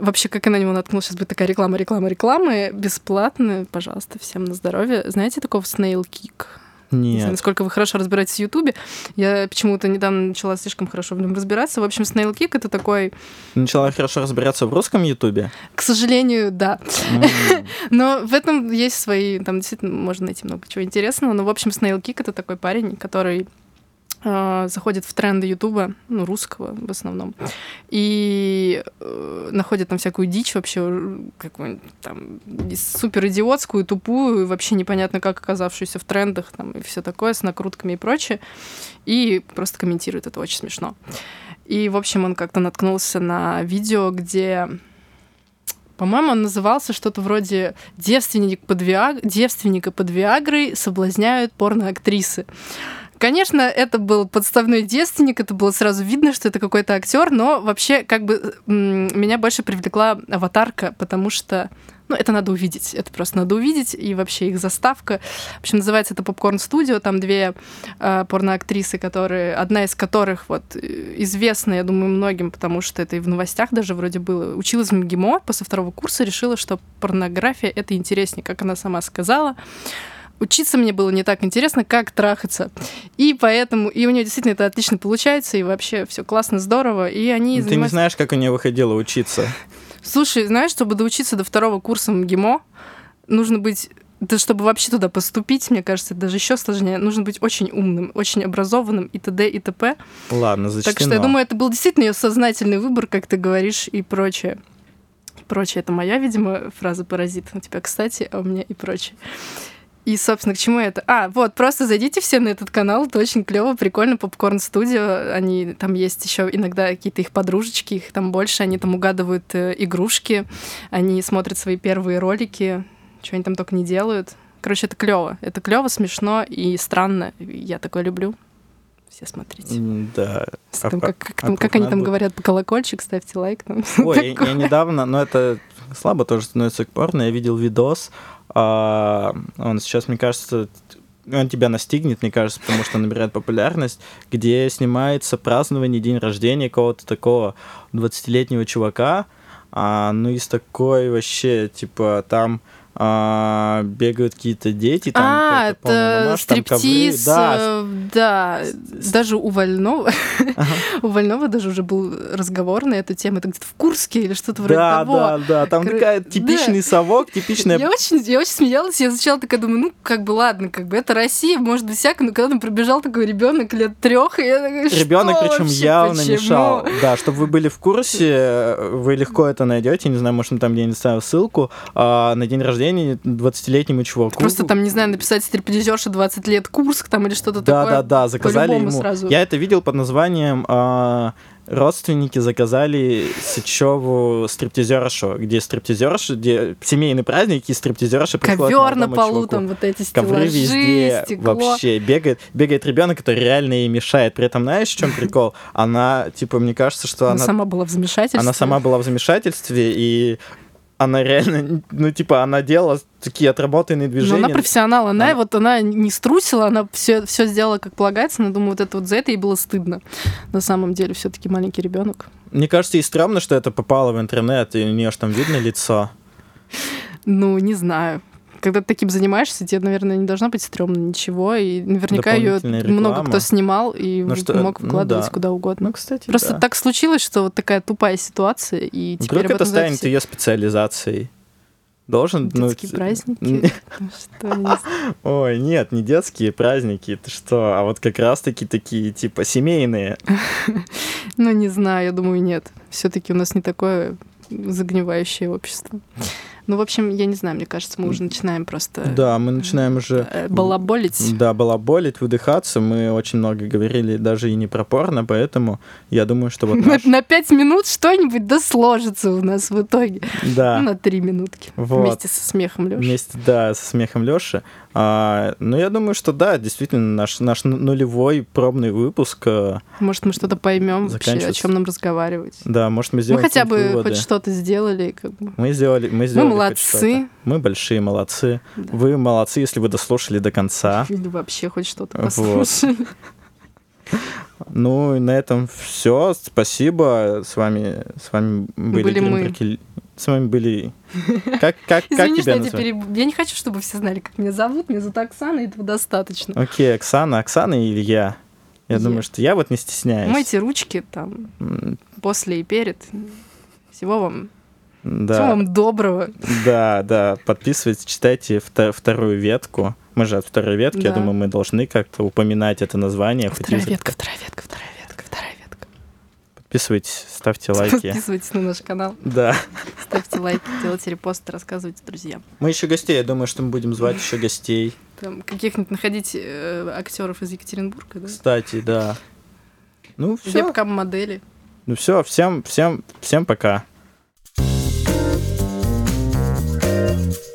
Вообще, как я на него наткнулась, сейчас будет такая реклама, реклама, реклама, бесплатно, пожалуйста, всем на здоровье. Знаете такого Snail Kick? Не знаю, Нет. насколько вы хорошо разбираетесь в Ютубе. Я почему-то недавно начала слишком хорошо в нем разбираться. В общем, Snail Kick — это такой, Начала хорошо разбираться в русском ютубе. к сожалению, да. Но в этом есть свои, там действительно можно найти много чего интересного. Но, в общем, Snail Kick — это такой парень, который э, заходит в тренды Ютуба, ну, русского в основном, и э, находит там всякую дичь вообще, какую-нибудь там супер идиотскую, тупую, вообще непонятно как оказавшуюся в трендах там и все такое с накрутками и прочее, и просто комментирует это очень смешно. И, в общем, он как-то наткнулся на видео, где по-моему, он назывался что-то вроде «Девственник под Виаг... «Девственника под Виагрой соблазняют порноактрисы». Конечно, это был подставной девственник, это было сразу видно, что это какой-то актер, но вообще как бы меня больше привлекла аватарка, потому что ну, это надо увидеть. Это просто надо увидеть. И вообще их заставка. В общем, называется это Попкорн Студио. Там две э, порноактрисы, которые, одна из которых вот э, известна, я думаю, многим, потому что это и в новостях даже вроде было. Училась в МГИМО после второго курса, решила, что порнография — это интереснее, как она сама сказала. Учиться мне было не так интересно, как трахаться. И поэтому, и у нее действительно это отлично получается, и вообще все классно, здорово. И они Ты не знаешь, как у нее выходило учиться. Слушай, знаешь, чтобы доучиться до второго курса МГИМО, нужно быть да чтобы вообще туда поступить, мне кажется, даже еще сложнее. Нужно быть очень умным, очень образованным и т.д. и т.п. Ладно, зачтено. Так что я думаю, это был действительно ее сознательный выбор, как ты говоришь, и прочее. И прочее. Это моя, видимо, фраза паразит. У тебя, кстати, а у меня и прочее. И, собственно, к чему это? А, вот, просто зайдите все на этот канал, это очень клево, прикольно, Попкорн Студио, они, там есть еще иногда какие-то их подружечки, их там больше, они там угадывают э, игрушки, они смотрят свои первые ролики, что они там только не делают. Короче, это клево, это клево, смешно и странно, я такое люблю. Все смотрите. Да. А там, по- как, как а там- как они там надо- говорят, по колокольчик, ставьте лайк. Там, Ой, я, я недавно, но это слабо тоже становится к порно, я видел видос, а, он сейчас, мне кажется, он тебя настигнет, мне кажется, потому что набирает популярность, где снимается празднование день рождения какого-то такого 20-летнего чувака, а, ну из такой вообще, типа, там а, бегают какие-то дети, там а, это мамаш, там ковры. стриптиз, Да, э, да, даже у Вольнова, у Вольнова даже уже был разговор на эту тему, это где-то в Курске или что-то вроде да, того. да, да, там Кор- такая типичный совок, типичная Я очень, я очень смеялась, я сначала такая думаю, ну, как бы, ладно, как бы, это Россия, может быть, всякое, но когда там пробежал такой ребенок лет трех, я такая, Ребенок, причем вообще, явно почему? мешал. Да, чтобы вы были в курсе, вы легко это найдете. Не знаю, может, мы там где-нибудь ставим ссылку. а, на день рождения 20-летнему чуваку. Просто там, не знаю, написать стриптизерша 20 лет Курск там или что-то Да, такое. да, да, заказали ему. сразу. Я это видел под названием а, родственники заказали Сычеву стриптизершу, где стриптизерша, где семейный праздник, и стриптизерша приходит Ковер на полу, чуваку. там вот эти Ковры стеллажи, везде стекло. вообще бегает, бегает ребенок, который реально ей мешает. При этом знаешь, в чем прикол? Она, типа, мне кажется, что Она она сама была в замешательстве. Она сама была в замешательстве, и она реально, ну, типа, она делала такие отработанные Но движения. она профессионал, она Она- вот она не струсила, она все, все сделала как полагается, но думаю, вот это вот за это ей было стыдно. На самом деле, все-таки маленький ребенок. Мне кажется, ей стрёмно, что это попало в интернет, и у нее ж там видно лицо. Ну, не знаю. Когда ты таким занимаешься, тебе, наверное, не должно быть стрёмно ничего. И наверняка ее много кто снимал и Ну что, мог ну вкладывать да. куда угодно. Ну, кстати, Просто да. так случилось, что вот такая тупая ситуация, и теперь Вдруг это станет ее специализацией. Должен... ну, Детские праздники. Ну знаю. Ой, нет, не детские праздники, ты что, а вот как раз-таки такие, типа, семейные. Ну, не знаю, я думаю, нет. Все-таки у нас не такое загнивающее общество. Ну, в общем, я не знаю, мне кажется, мы уже начинаем просто Да, мы начинаем уже... э, балаболить. Да, балаболить, выдыхаться. Мы очень много говорили даже и не про порно, поэтому я думаю, что вот На, наш... на пять минут что-нибудь да сложится у нас в итоге. Да. Ну, на три минутки. Вот. Вместе со смехом Лёши. Вместе, да, со смехом Лёши. А, ну, я думаю, что да, действительно, наш, наш ну- нулевой пробный выпуск. э, Может, мы что-то поймем вообще, о чем нам разговаривать. Да, может, мы Мы сделаем хотя бы выводы. хоть что-то сделали. Как бы. Мы сделали, мы сделали хоть что-то. Молодцы. Мы большие молодцы. Да. Вы молодцы, если вы дослушали до конца. Или вообще хоть что-то Вот. послушали. Ну, и на этом все. Спасибо. С вами, с вами были, Были мы. С вами были... Как, как, как Извини, что тебя я теперь... Я не хочу, чтобы все знали, как меня зовут. Меня зовут Оксана, и этого достаточно. Окей, Оксана. Оксана или я? Я Я. думаю, что я вот не стесняюсь. Мойте ручки там после и перед. Всего вам, всего Да, вам доброго. да, да. Подписывайтесь, читайте вто- вторую ветку. Мы же от второй ветки, я Да. думаю, мы должны как-то упоминать это название. Вторая ветка, вторая ветка, вторая ветка, вторая ветка. Подписывайтесь, ставьте лайки. Подписывайтесь на наш канал, Да. ставьте лайки, делайте репосты, рассказывайте друзьям. Мы еще гостей, я думаю, что мы будем звать еще гостей. Там каких-нибудь находить э, актеров из Екатеринбурга, да? Кстати, да. Ну все. Вебкам-модели. Ну все, всем, всем, всем пока. Thank you.